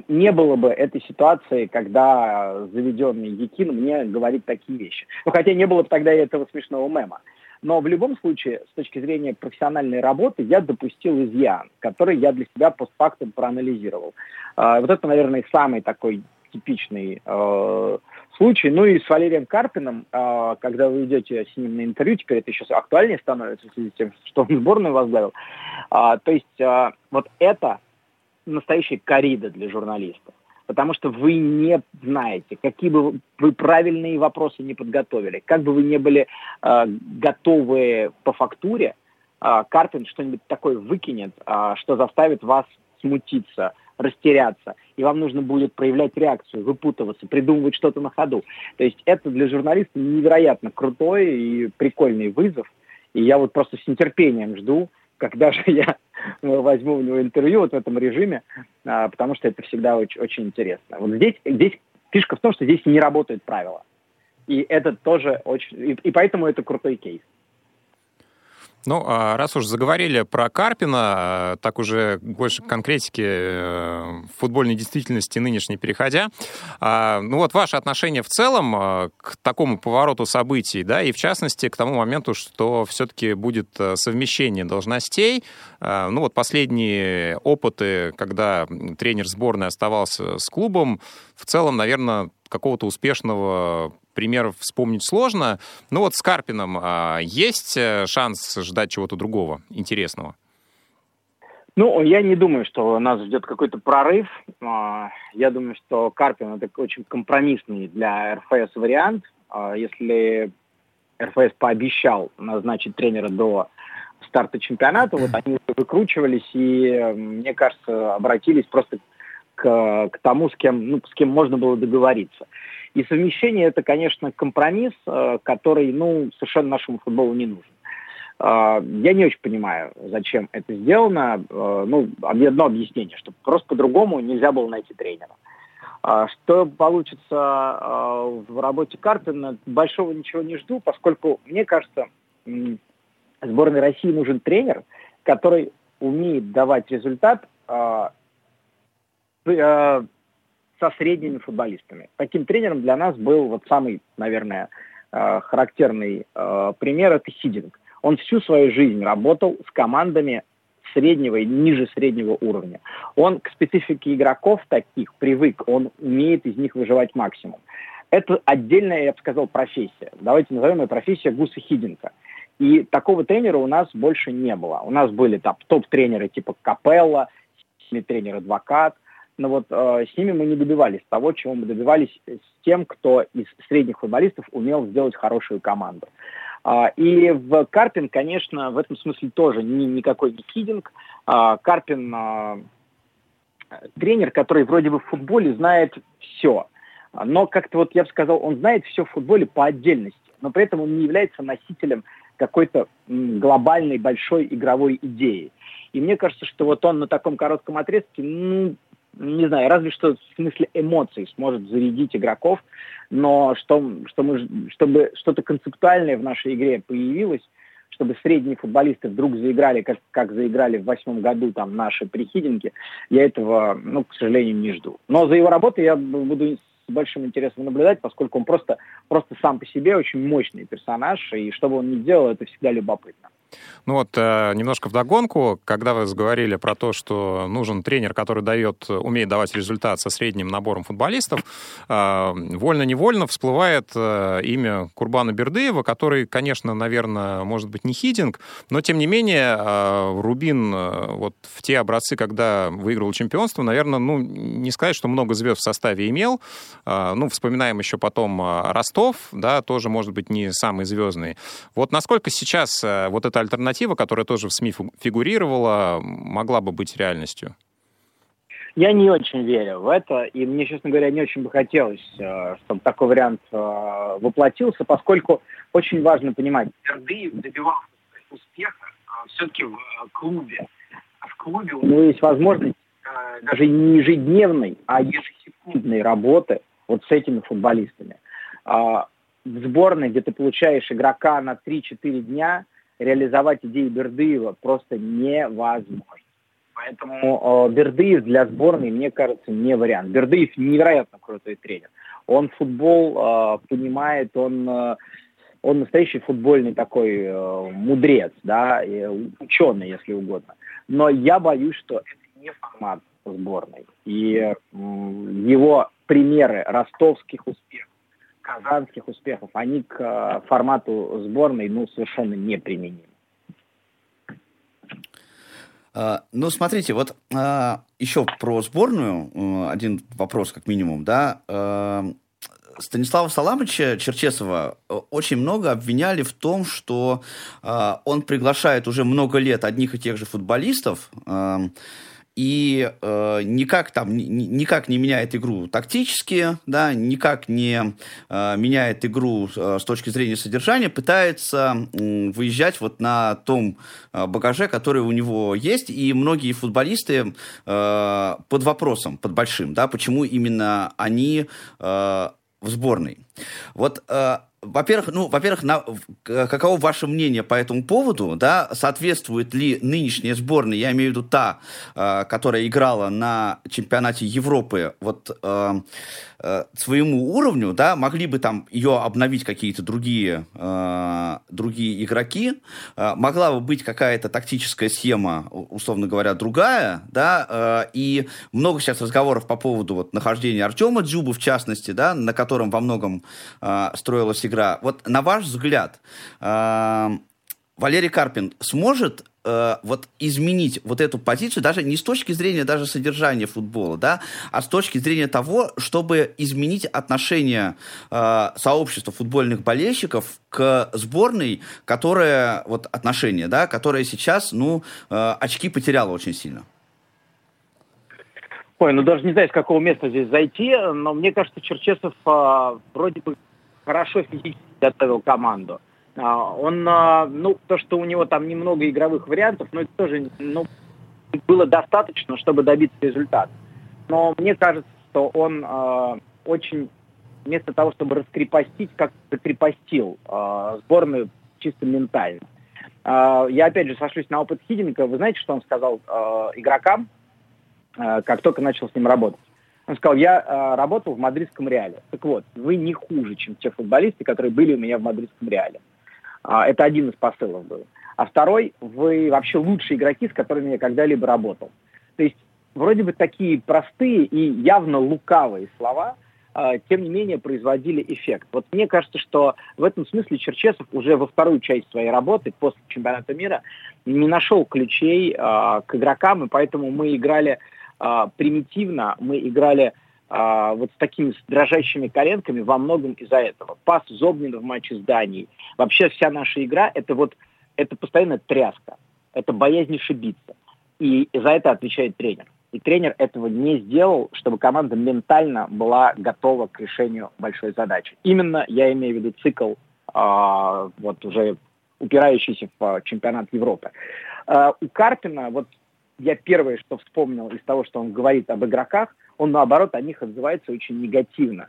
не было бы этой ситуации, когда заведенный Якин мне говорит такие вещи. Ну, хотя не было бы тогда этого смешного мема. Но в любом случае, с точки зрения профессиональной работы, я допустил изъян, который я для себя постфактум проанализировал. А, вот это, наверное, самый такой типичный э, случай. Ну и с Валерием Карпиным, э, когда вы идете с ним на интервью, теперь это еще актуальнее становится в связи с тем, что он сборную возглавил. Э, то есть э, вот это настоящая корида для журналистов. Потому что вы не знаете, какие бы вы правильные вопросы не подготовили, как бы вы не были э, готовы по фактуре, э, Карпин что-нибудь такое выкинет, э, что заставит вас смутиться, растеряться, и вам нужно будет проявлять реакцию, выпутываться, придумывать что-то на ходу. То есть это для журналиста невероятно крутой и прикольный вызов, и я вот просто с нетерпением жду, когда же я возьму у него интервью вот в этом режиме, а, потому что это всегда очень, очень интересно. Вот здесь, здесь фишка в том, что здесь не работают правила. И это тоже очень... И, и поэтому это крутой кейс. Ну, а раз уж заговорили про Карпина, так уже больше конкретики э, футбольной действительности нынешней переходя, а, ну вот ваше отношение в целом э, к такому повороту событий, да, и в частности к тому моменту, что все-таки будет э, совмещение должностей, ну вот последние опыты, когда тренер сборной оставался с клубом, в целом, наверное, какого-то успешного примеров вспомнить сложно. Ну вот с Карпином а, есть э, шанс ждать чего-то другого, интересного? Ну, я не думаю, что нас ждет какой-то прорыв. А, я думаю, что Карпин это очень компромиссный для РФС вариант. А, если РФС пообещал назначить тренера до старта чемпионата, вот они выкручивались и, мне кажется, обратились просто к, к тому, с кем, ну, с кем можно было договориться. И совмещение это, конечно, компромисс, э, который ну, совершенно нашему футболу не нужен. Э, я не очень понимаю, зачем это сделано. Э, ну, одно объяснение, что просто по-другому нельзя было найти тренера. Что получится в работе Карпина, большого ничего не жду, поскольку, мне кажется, сборной России нужен тренер, который умеет давать результат со средними футболистами. Таким тренером для нас был вот самый, наверное, э, характерный э, пример – это Сидинг. Он всю свою жизнь работал с командами среднего и ниже среднего уровня. Он к специфике игроков таких привык, он умеет из них выживать максимум. Это отдельная, я бы сказал, профессия. Давайте назовем ее профессия Гуса Хидинга. И такого тренера у нас больше не было. У нас были топ-тренеры типа Капелла, тренер Адвокат, но вот э, с ними мы не добивались того, чего мы добивались с тем, кто из средних футболистов умел сделать хорошую команду. Uh, и в Карпин, конечно, в этом смысле тоже ни, никакой не кидинг. Uh, Карпин uh, тренер, который вроде бы в футболе знает все. Но как-то вот я бы сказал, он знает все в футболе по отдельности, но при этом он не является носителем какой-то глобальной большой игровой идеи. И мне кажется, что вот он на таком коротком отрезке ну, не знаю, разве что в смысле эмоций сможет зарядить игроков, но что, что мы, чтобы что-то концептуальное в нашей игре появилось, чтобы средние футболисты вдруг заиграли, как, как заиграли в восьмом году там наши прихидинки, я этого, ну, к сожалению, не жду. Но за его работой я буду с большим интересом наблюдать, поскольку он просто, просто сам по себе очень мощный персонаж, и что бы он ни делал, это всегда любопытно. Ну вот, э, немножко вдогонку, когда вы заговорили про то, что нужен тренер, который дает, умеет давать результат со средним набором футболистов, э, вольно-невольно всплывает э, имя Курбана Бердыева, который, конечно, наверное, может быть не хидинг, но, тем не менее, Рубин вот в те образцы, когда выиграл чемпионство, наверное, ну, не сказать, что много звезд в составе имел. Ну, вспоминаем еще потом Ростов, да, тоже, может быть, не самый звездный. Вот насколько сейчас вот эта альтернатива, которая тоже в СМИ фигурировала, могла бы быть реальностью? Я не очень верю в это, и мне, честно говоря, не очень бы хотелось, э, чтобы такой вариант э, воплотился, поскольку очень важно понимать, Бердыев добивался успеха э, все-таки в клубе. А в клубе у него есть возможность даже не ежедневной, а ежесекундной работы вот с этими футболистами. А в сборной, где ты получаешь игрока на 3-4 дня, реализовать идеи Бердыева просто невозможно. Поэтому э, Бердыев для сборной, мне кажется, не вариант. Бердыев невероятно крутой тренер. Он футбол э, понимает, он, э, он настоящий футбольный такой э, мудрец, да, и ученый, если угодно. Но я боюсь, что это не формат сборной. И э, его примеры ростовских успехов, казанских успехов, они к э, формату сборной ну, совершенно неприменимы. Uh, ну, смотрите, вот uh, еще про сборную uh, один вопрос, как минимум, да. Станислава Саламовича Черчесова очень много обвиняли в том, что он приглашает уже много лет одних и тех же футболистов, и э, никак там никак не меняет игру тактически, да, никак не э, меняет игру э, с точки зрения содержания, пытается э, выезжать вот на том э, багаже, который у него есть, и многие футболисты э, под вопросом, под большим, да, почему именно они э, в сборной. Вот э, во-первых, ну, во-первых, на, каково ваше мнение по этому поводу, да, соответствует ли нынешняя сборная, я имею в виду та, э, которая играла на чемпионате Европы, вот э, э, своему уровню, да, могли бы там ее обновить какие-то другие, э, другие игроки, э, могла бы быть какая-то тактическая схема, условно говоря, другая, да, э, и много сейчас разговоров по поводу вот нахождения Артема Дзюба, в частности, да, на котором во многом э, строилась игра. Вот на ваш взгляд, э, Валерий Карпин сможет э, вот изменить вот эту позицию даже не с точки зрения даже содержания футбола, да, а с точки зрения того, чтобы изменить отношение э, сообщества футбольных болельщиков к сборной, которая вот отношение, да, которая сейчас, ну, э, очки потеряла очень сильно. Ой, ну даже не знаю, с какого места здесь зайти, но мне кажется, Черчесов э, вроде бы хорошо физически готовил команду. А, он, а, ну, то, что у него там немного игровых вариантов, но это тоже, ну, было достаточно, чтобы добиться результата. Но мне кажется, что он э, очень, вместо того, чтобы раскрепостить, как закрепостил э, сборную чисто ментально. Э, я опять же сошлюсь на опыт Хидинга. Вы знаете, что он сказал э, игрокам, э, как только начал с ним работать? Он сказал, я э, работал в мадридском Реале. Так вот, вы не хуже, чем те футболисты, которые были у меня в мадридском Реале. А, это один из посылов был. А второй, вы вообще лучшие игроки, с которыми я когда-либо работал. То есть вроде бы такие простые и явно лукавые слова, а, тем не менее производили эффект. Вот мне кажется, что в этом смысле Черчесов уже во вторую часть своей работы после чемпионата мира не нашел ключей э, к игрокам, и поэтому мы играли э, примитивно, мы играли а, вот с такими дрожащими коленками во многом из-за этого. Пас Зобнина в матче с Данией. Вообще вся наша игра это вот это постоянно тряска, это боязнь ошибиться. И за это отвечает тренер. И тренер этого не сделал, чтобы команда ментально была готова к решению большой задачи. Именно я имею в виду цикл, э, вот уже упирающийся в чемпионат Европы. Э, у Карпина, вот я первое, что вспомнил из того, что он говорит об игроках, он, наоборот, о них отзывается очень негативно.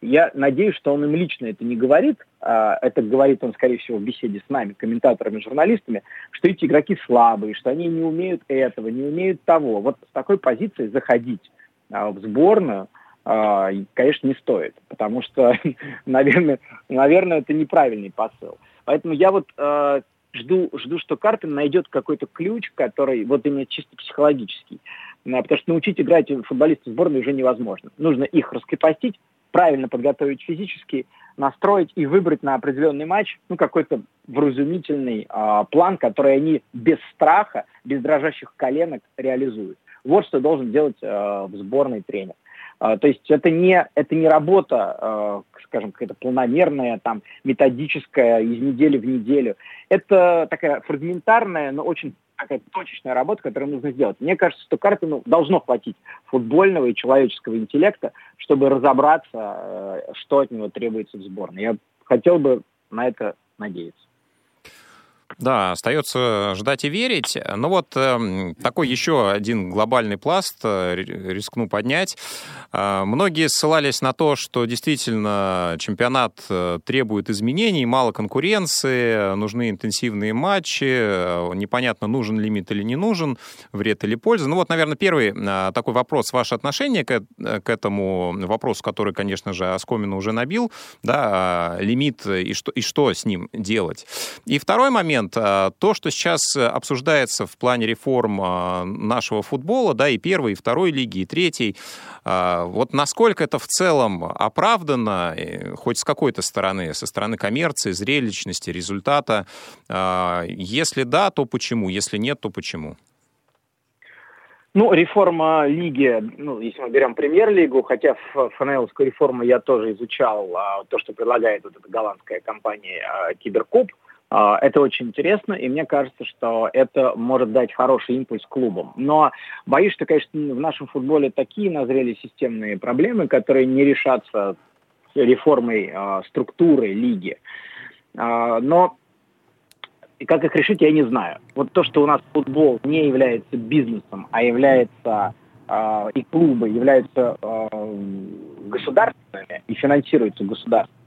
Я надеюсь, что он им лично это не говорит, а это говорит он, скорее всего, в беседе с нами, комментаторами, журналистами, что эти игроки слабые, что они не умеют этого, не умеют того. Вот с такой позиции заходить а, в сборную, а, конечно, не стоит, потому что, наверное, наверное, это неправильный посыл. Поэтому я вот э, жду, жду, что Карпин найдет какой-то ключ, который вот именно чисто психологический. Потому что научить играть футболистов сборной уже невозможно. Нужно их раскрепостить, правильно подготовить физически, настроить и выбрать на определенный матч ну, какой-то вразумительный э, план, который они без страха, без дрожащих коленок реализуют. Вот что должен делать э, в сборной тренер. Э, то есть это не, это не работа, э, скажем, какая-то планомерная, там, методическая, из недели в неделю. Это такая фрагментарная, но очень такая точечная работа, которую нужно сделать. Мне кажется, что Карпину должно хватить футбольного и человеческого интеллекта, чтобы разобраться, э, что от него требуется в сборной. Я хотел бы на это надеяться. Да, остается ждать и верить. Ну вот э, такой еще один глобальный пласт э, рискну поднять. Э, многие ссылались на то, что действительно чемпионат э, требует изменений, мало конкуренции, нужны интенсивные матчи, непонятно, нужен лимит или не нужен, вред или польза. Ну вот, наверное, первый такой вопрос, ваше отношение к, к этому вопросу, который, конечно же, Оскомину уже набил, да, лимит и что, и что с ним делать. И второй момент, момент. А, то, что сейчас обсуждается в плане реформ а, нашего футбола, да, и первой, и второй лиги, и третьей, а, вот насколько это в целом оправдано, хоть с какой-то стороны, со стороны коммерции, зрелищности, результата? Если да, то почему? Если нет, то почему? Ну, реформа лиги, ну, если мы берем премьер-лигу, хотя ФНЛовскую реформу я тоже изучал, а, то, что предлагает вот эта голландская компания а, Киберкуб, это очень интересно, и мне кажется, что это может дать хороший импульс клубам. Но боюсь, что, конечно, в нашем футболе такие назрели системные проблемы, которые не решатся реформой э, структуры лиги. Э, но как их решить, я не знаю. Вот то, что у нас футбол не является бизнесом, а является э, и клубы являются э, государственными и финансируются государством, а,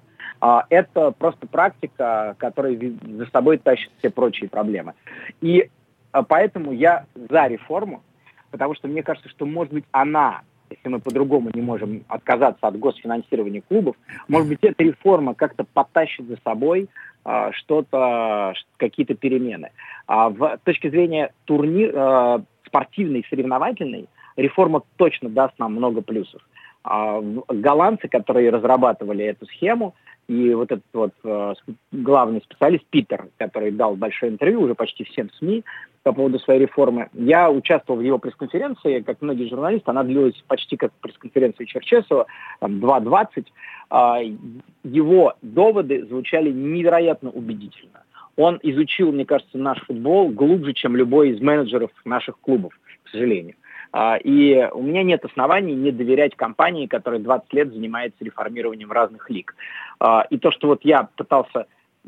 это просто практика, которая за собой тащит все прочие проблемы. И а, поэтому я за реформу, потому что мне кажется, что, может быть, она, если мы по-другому не можем отказаться от госфинансирования клубов, может быть, эта реформа как-то потащит за собой а, что-то, какие-то перемены. А в точке зрения турнир, спортивной, соревновательной, реформа точно даст нам много плюсов. Голландцы, которые разрабатывали эту схему, и вот этот вот э, главный специалист Питер, который дал большое интервью уже почти всем СМИ по поводу своей реформы, я участвовал в его пресс-конференции, как многие журналисты, она длилась почти как пресс-конференция Черчесова, там 2.20. Э, его доводы звучали невероятно убедительно. Он изучил, мне кажется, наш футбол глубже, чем любой из менеджеров наших клубов, к сожалению. А, и у меня нет оснований не доверять компании, которая 20 лет занимается реформированием разных лиг. А, и то, что вот я пытался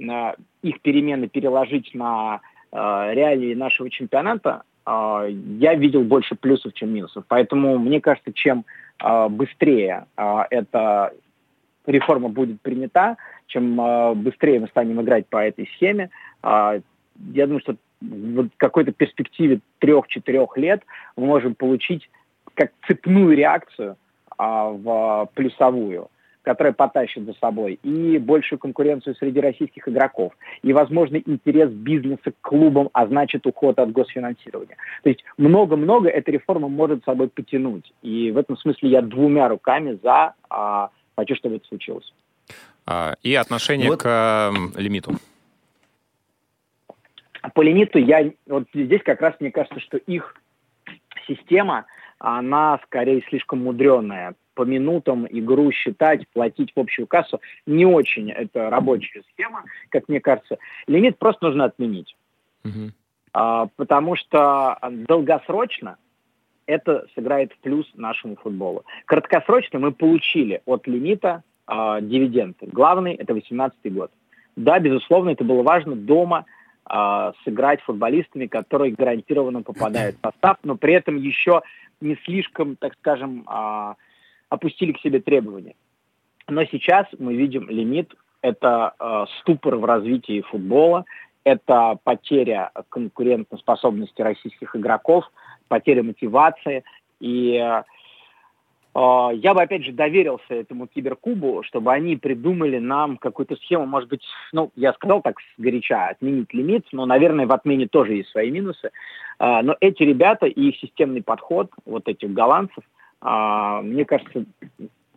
а, их перемены переложить на реалии нашего чемпионата, я видел больше плюсов, чем минусов. Поэтому мне кажется, чем быстрее эта реформа будет принята, чем быстрее мы станем играть по этой схеме, я думаю, что в какой-то перспективе трех-четырех лет мы можем получить как цепную реакцию а, в плюсовую, которая потащит за собой и большую конкуренцию среди российских игроков, и, возможно, интерес бизнеса к клубам, а значит, уход от госфинансирования. То есть много-много эта реформа может с собой потянуть. И в этом смысле я двумя руками за, а, хочу, чтобы это случилось. А, и отношение вот. к э, лимиту. По лимиту я, вот здесь как раз мне кажется, что их система, она скорее слишком мудренная. По минутам игру считать, платить в общую кассу не очень это рабочая схема, как мне кажется. Лимит просто нужно отменить. Угу. А, потому что долгосрочно это сыграет в плюс нашему футболу. Краткосрочно мы получили от лимита а, дивиденды. Главный это 18 год. Да, безусловно, это было важно дома – э, сыграть футболистами, которые гарантированно попадают в состав, но при этом еще не слишком, так скажем, э, опустили к себе требования. Но сейчас мы видим лимит, это э, ступор в развитии футбола, это потеря конкурентоспособности российских игроков, потеря мотивации. И э, а, я бы, опять же, доверился этому киберкубу, чтобы они придумали нам какую-то схему, может быть, ну, я сказал так сгоряча, отменить лимит, но, наверное, в отмене тоже есть свои минусы. А, но эти ребята и их системный подход, вот этих голландцев, а, мне кажется,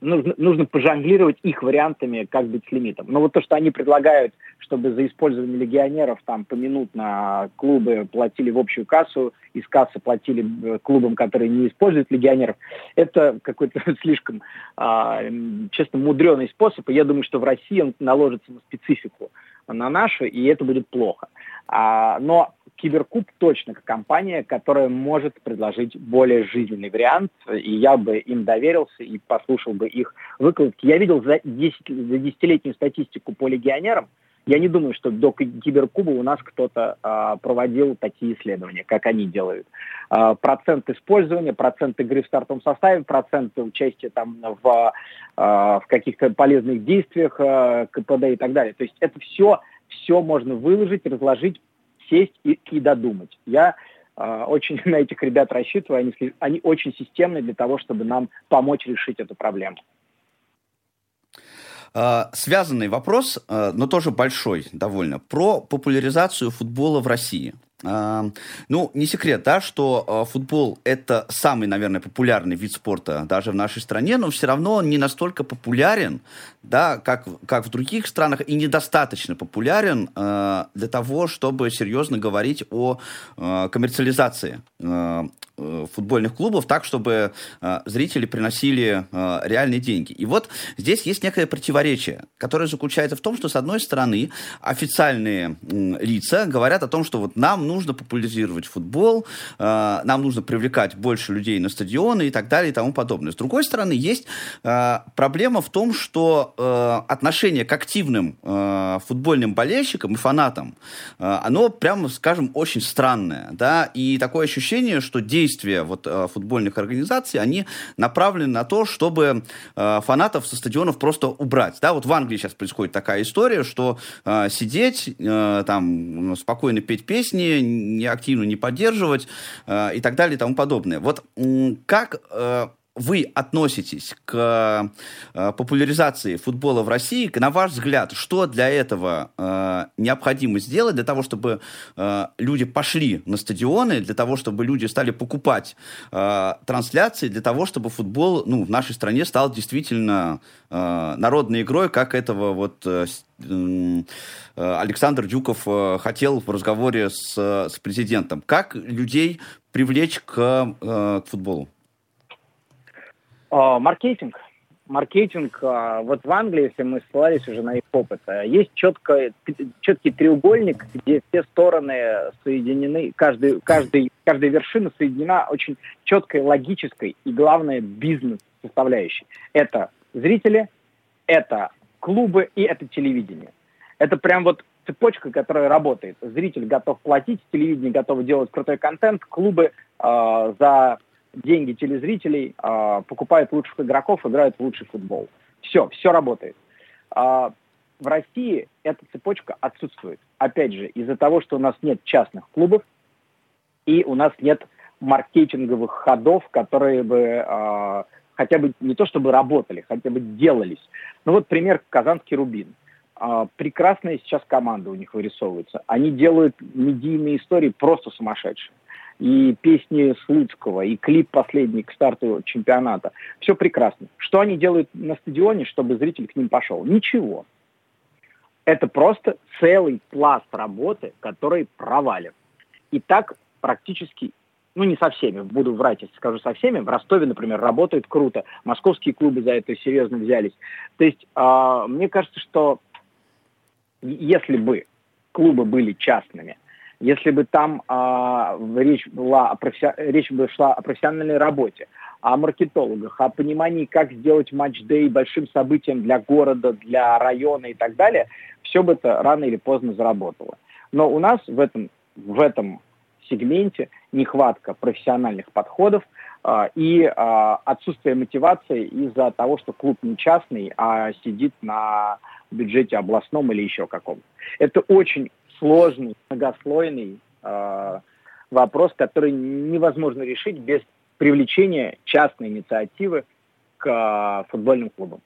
нужно, нужно пожонглировать их вариантами, как быть с лимитом. Но вот то, что они предлагают, чтобы за использование легионеров там поминутно клубы платили в общую кассу, из кассы платили э, клубам, которые не используют легионеров, это какой-то слишком, а, честно, мудреный способ. И я думаю, что в России он наложится на специфику на нашу, и это будет плохо. А, но Киберкуб точно компания, которая может предложить более жизненный вариант, и я бы им доверился и послушал бы их выкладки. Я видел за, 10, за десятилетнюю статистику по легионерам, я не думаю, что до Киберкуба у нас кто-то а, проводил такие исследования, как они делают. А, процент использования, процент игры в стартовом составе, процент участия там в, а, в каких-то полезных действиях, а, КПД и так далее. То есть это все, все можно выложить, разложить сесть и, и додумать. Я э, очень на этих ребят рассчитываю, они, они очень системны для того, чтобы нам помочь решить эту проблему. А, связанный вопрос, а, но тоже большой довольно, про популяризацию футбола в России. Ну, не секрет, да, что а, футбол это самый, наверное, популярный вид спорта даже в нашей стране, но все равно он не настолько популярен, да, как, как в других странах, и недостаточно популярен для того, чтобы серьезно говорить о коммерциализации футбольных клубов так, чтобы э, зрители приносили э, реальные деньги. И вот здесь есть некое противоречие, которое заключается в том, что, с одной стороны, официальные э, лица говорят о том, что вот нам нужно популяризировать футбол, э, нам нужно привлекать больше людей на стадионы и так далее и тому подобное. С другой стороны, есть э, проблема в том, что э, отношение к активным э, футбольным болельщикам и фанатам, э, оно, прямо скажем, очень странное, да, и такое ощущение, что действия вот э, футбольных организаций, они направлены на то, чтобы э, фанатов со стадионов просто убрать, да, вот в Англии сейчас происходит такая история, что э, сидеть, там, спокойно петь песни, не активно не поддерживать и так далее и тому подобное. Вот как вы относитесь к э, популяризации футбола в России, на ваш взгляд, что для этого э, необходимо сделать, для того, чтобы э, люди пошли на стадионы, для того, чтобы люди стали покупать трансляции, для того, чтобы футбол ну, в нашей стране стал действительно народной игрой, как этого вот Александр Дюков хотел в разговоре с, с президентом. Как людей привлечь к, к футболу? А, маркетинг. Маркетинг, а, вот в Англии, если мы ссылались уже на их опыт, есть четко, четкий треугольник, где все стороны соединены, каждый, каждый, каждая вершина соединена очень четкой, логической и, главное, бизнес-составляющей. Это зрители, это клубы и это телевидение. Это прям вот цепочка, которая работает. Зритель готов платить, телевидение готово делать крутой контент, клубы э, за деньги телезрителей, э, покупают лучших игроков, играют в лучший футбол. Все, все работает. Э, в России эта цепочка отсутствует. Опять же, из-за того, что у нас нет частных клубов, и у нас нет маркетинговых ходов, которые бы э, хотя бы не то чтобы работали, хотя бы делались. Ну вот пример Казанский Рубин. Э, прекрасная сейчас команда у них вырисовывается. Они делают медийные истории просто сумасшедшие и песни Слуцкого, и клип последний к старту чемпионата. Все прекрасно. Что они делают на стадионе, чтобы зритель к ним пошел? Ничего. Это просто целый пласт работы, который провален. И так практически, ну не со всеми, буду врать, если скажу со всеми, в Ростове, например, работает круто, московские клубы за это серьезно взялись. То есть э, мне кажется, что если бы клубы были частными, если бы там а, речь, была о профи... речь бы шла о профессиональной работе, о маркетологах, о понимании, как сделать матч-дэй большим событием для города, для района и так далее, все бы это рано или поздно заработало. Но у нас в этом, в этом сегменте нехватка профессиональных подходов, а, и а, отсутствие мотивации из-за того, что клуб не частный, а сидит на бюджете областном или еще каком. Это очень сложный, многослойный а, вопрос, который невозможно решить без привлечения частной инициативы к футбольным клубам.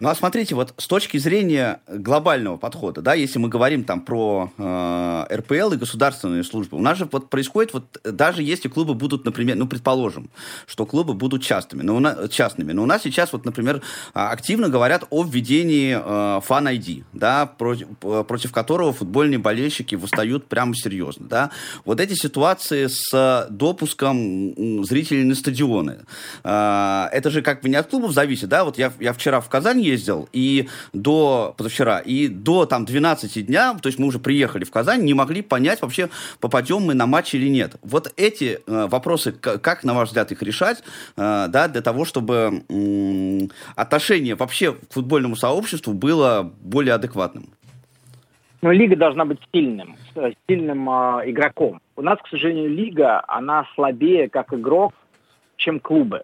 Ну а смотрите, вот с точки зрения глобального подхода, да, если мы говорим там про э, РПЛ и государственные службы, у нас же вот происходит вот даже если клубы будут, например, ну предположим, что клубы будут частными, но у нас, частными, но у нас сейчас вот, например, а, активно говорят о введении э, Fan ID, да, против, против которого футбольные болельщики восстают прямо серьезно, да. Вот эти ситуации с допуском зрителей на стадионы, э, это же как бы не от клубов зависит, да, вот я, я вчера в Казани ездил, и до, позавчера, и до там 12 дня, то есть мы уже приехали в Казань, не могли понять вообще, попадем мы на матч или нет. Вот эти э, вопросы, как, на ваш взгляд, их решать, э, да, для того, чтобы э, отношение вообще к футбольному сообществу было более адекватным? Ну, лига должна быть сильным, сильным э, игроком. У нас, к сожалению, лига, она слабее как игрок, чем клубы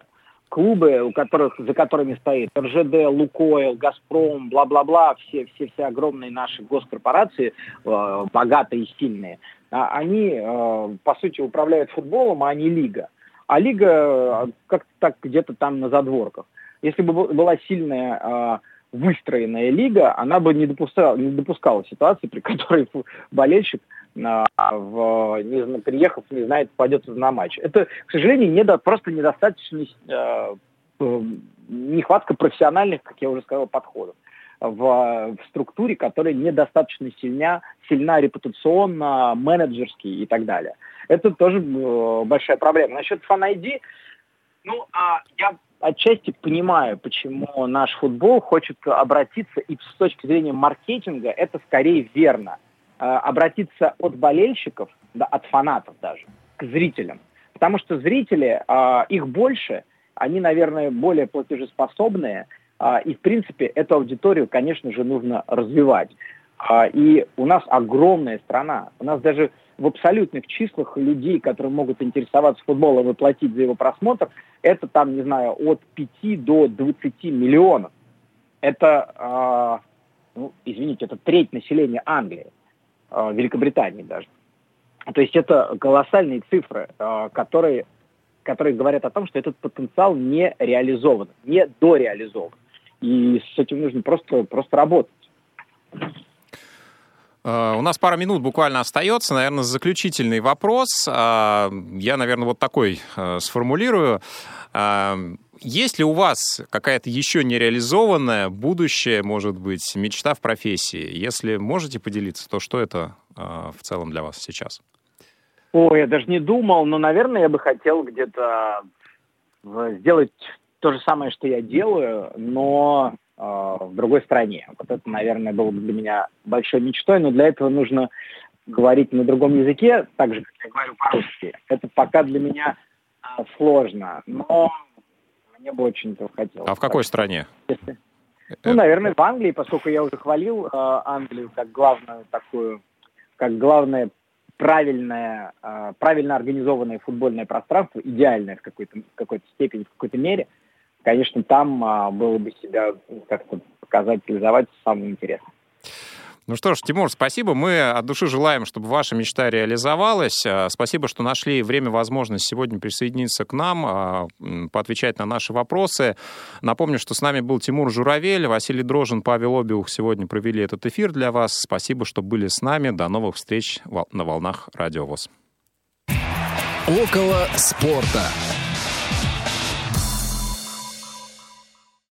клубы, у которых, за которыми стоит РЖД, Лукойл, Газпром, бла-бла-бла, все, все, все огромные наши госкорпорации, э, богатые и сильные, а, они, э, по сути, управляют футболом, а не лига. А лига э, как-то так где-то там на задворках. Если бы была сильная э, выстроенная лига, она бы не допускала, не допускала ситуации, при которой болельщик а, в, не, приехав, не знает, пойдет на матч. Это, к сожалению, недо, просто недостаточно э, нехватка профессиональных, как я уже сказал, подходов в, в структуре, которая недостаточно сильна, сильна репутационно, менеджерски и так далее. Это тоже э, большая проблема. Насчет ID, ну, а я отчасти понимаю, почему наш футбол хочет обратиться, и с точки зрения маркетинга это скорее верно – Э, обратиться от болельщиков, да, от фанатов даже, к зрителям. Потому что зрители, э, их больше, они, наверное, более платежеспособные, э, и, в принципе, эту аудиторию, конечно же, нужно развивать. И у нас огромная страна. У нас даже в абсолютных числах людей, которые могут интересоваться футболом и платить за его просмотр, это там, не знаю, от 5 до 20 миллионов. Это, ну, извините, это треть населения Англии. Э, Великобритании даже. То есть это колоссальные цифры, э, которые, которые говорят о том, что этот потенциал не реализован, не дореализован. И с этим нужно просто, просто работать. Э, у нас пара минут буквально остается. Наверное, заключительный вопрос. Я, наверное, вот такой сформулирую. Есть ли у вас какая-то еще нереализованная будущее, может быть, мечта в профессии? Если можете поделиться, то что это э, в целом для вас сейчас? Ой, я даже не думал, но, наверное, я бы хотел где-то сделать то же самое, что я делаю, но э, в другой стране. Вот это, наверное, было бы для меня большой мечтой, но для этого нужно говорить на другом языке, так же, как я говорю по-русски. Это пока для меня э, сложно, но мне бы очень этого хотелось. А в какой стране? Если... Ну, э, наверное, в Англии, поскольку я уже хвалил э, Англию как главную такую, как главное правильное, э, правильно организованное футбольное пространство, идеальное в какой-то какой степени, в какой-то мере, конечно, там э, было бы себя как-то показать, реализовать самым интересным. Ну что ж, Тимур, спасибо. Мы от души желаем, чтобы ваша мечта реализовалась. А, спасибо, что нашли время, возможность сегодня присоединиться к нам, а, поотвечать на наши вопросы. Напомню, что с нами был Тимур Журавель, Василий Дрожин, Павел Обиух сегодня провели этот эфир для вас. Спасибо, что были с нами. До новых встреч на волнах Радио ВОЗ. Около спорта.